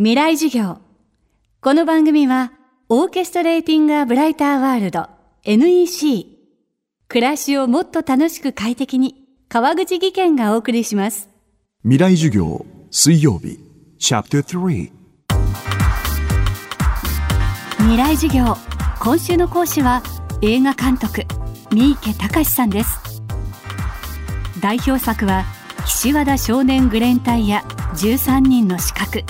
未来授業。この番組は、オーケストレーティング・ア・ブライター・ワールド NEC。暮らしをもっと楽しく快適に、川口義賢がお送りします。未来授業水曜日チャプター3未来授業。今週の講師は、映画監督、三池隆さんです。代表作は、岸和田少年グレン隊や13人の資格。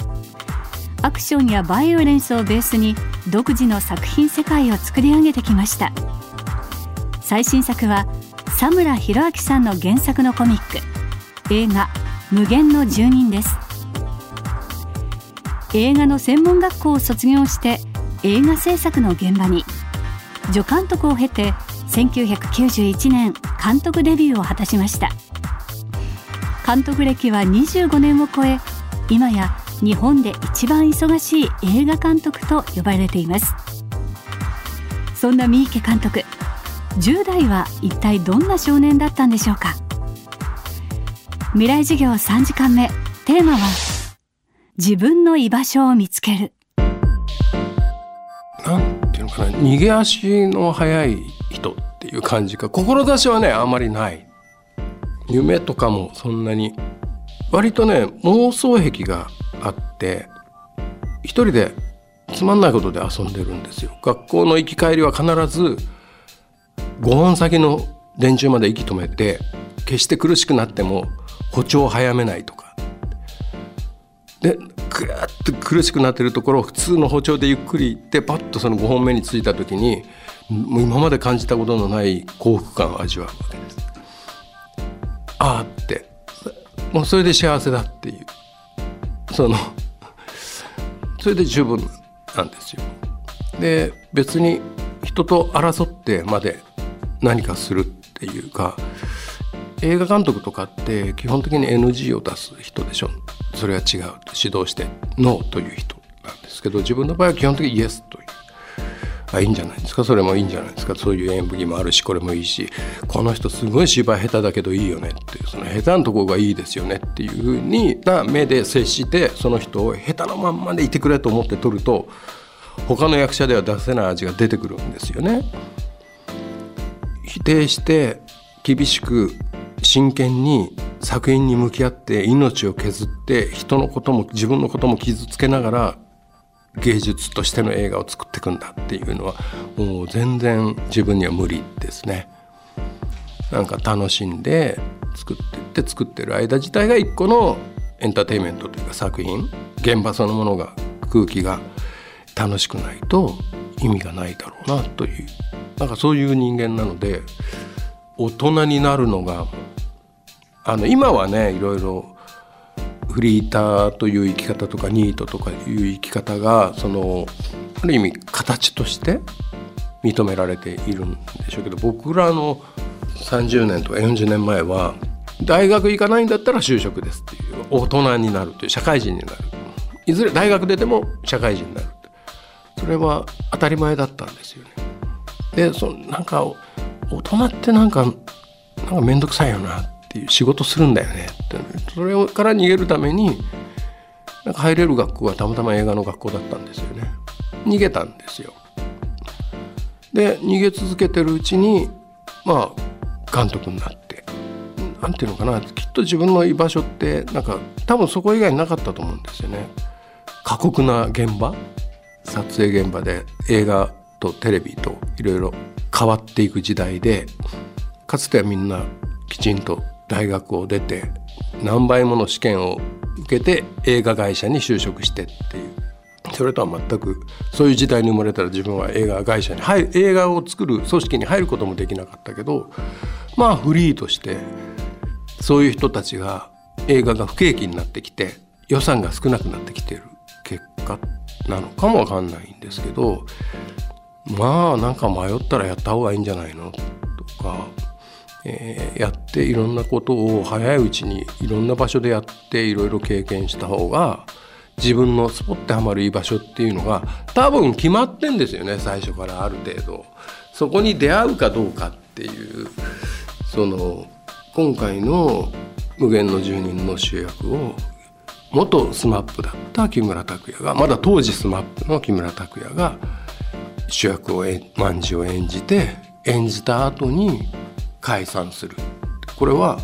アクションやバイオレンスをベースに独自の作品世界を作り上げてきました。最新作は佐村弘明さんの原作のコミック。映画「無限の住人」です。映画の専門学校を卒業して映画制作の現場に。助監督を経て1991年監督デビューを果たしました。監督歴は25年を超え今や日本で一番忙しい映画監督と呼ばれています。そんな三池監督10代は一体どんな少年だったんでしょうか。未来授業3時間目テーマは自分の居場所を見つける。なんていうのかな逃げ足の速い人っていう感じか。志はねあんまりない。夢とかもそんなに割とね妄想癖があって一人でつまんないことで遊んでるんですよ。学校の行き帰りは必ず5本先の電柱まで息止めて決して苦しくなっても歩調を早めないとか。でぐーっと苦しくなってるところを普通の歩調でゆっくり行ってパッとその5本目に着いた時にもう今まで感じたことのない幸福感を味わうわけです。ああって。もうそれで幸せだっていそのそれで十分なんですよ。で別に人と争ってまで何かするっていうか映画監督とかって基本的に NG を出す人でしょ。それは違う。指導してノーという人なんですけど自分の場合は基本的にイエスという。あいいんじゃないですか？それもいいんじゃないですか？そういう演舞技もあるしこれもいいしこの人すごい芝居下手だけどいいよねっていうその下手なところがいいですよねっていうふうにな目で接してその人を下手なまんまでいてくれと思って撮ると他の役者では出せない味が出てくるんですよね。否定して厳しく真剣に作品に向き合って命を削って人のことも自分のことも傷つけながら芸術としての映画を作っていくんだっていうのはもう全然自分には無理ですね。なんか楽しんで作っていって作ってる間自体が一個のエンターテインメントというか作品現場そのものが空気が楽しくないと意味がないだろうなというなんかそういう人間なので大人になるのがあの今はねいろいろフリーターという生き方とかニートとかいう生き方がそのある意味形として認められているんでしょうけど僕らの30年とか40年前は大学行かないんだったら就職ですっていう大人になるという社会人になる。いずれ大学出ても社会人になる。それは当たり前だったんですよね。でそなんか大人ってなんかなんか面倒くさいよなっていう仕事するんだよねってそれから逃げるためになんか入れる学校がたまたま映画の学校だったんですよね。逃げたんですよ。で逃げ続けてるうちにまあ監督になってなんていうのかなきっと自分の居場所ってなんか多分そこ以外なかったと思うんですよね。過酷な現場撮影現場で映画とテレビといろいろ変わっていく時代でかつてはみんなきちんと大学を出て何倍もの試験を受けて映画会社に就職してっていう。それとは全くそういう時代に生まれたら自分は映画会社に入映画を作る組織に入ることもできなかったけどまあフリーとしてそういう人たちが映画が不景気になってきて予算が少なくなってきている結果なのかもわかんないんですけどまあなんか迷ったらやった方がいいんじゃないのとか、えーやっていろんなことを早いうちにいろんな場所でやっていろいろ経験した方が自分のスポッてはまる居場所っていうのが多分決まってんですよね最初からある程度。そこに出会うかどうかっていうその今回の「無限の住人」の主役を元 SMAP だった木村拓哉がまだ当時 SMAP の木村拓哉が主役を万事を演じて演じた後に解散するこれは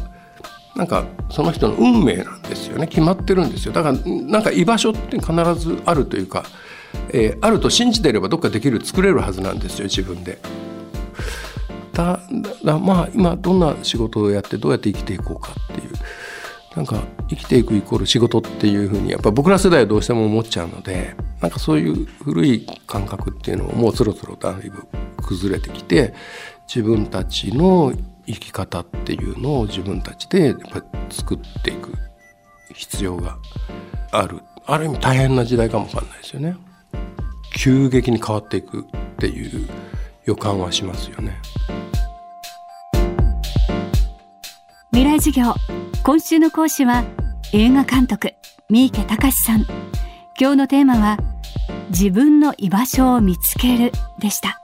なんかその人の運命なんですよね。決まってるんですよ。だからなんか居場所って必ずあるというか、えー、あると信じていればどっかできる作れるはずなんですよ。自分で。だだまあ今どんな仕事をやってどうやって生きていこうかっていう。なんか生きていくイコール仕事っていうふうにやっぱ僕ら世代はどうしても思っちゃうのでなんかそういう古い感覚っていうのももうそろそろだいぶ崩れてきて自分たちの生き方っていうのを自分たちでやっぱ作っていく必要がある。ある意味大変な時代かもわかんないですよね。急激に変わっていくっていう予感はしますよね。未来授業今週の講師は映画監督三池隆さん。今日のテーマは自分の居場所を見つけるでした。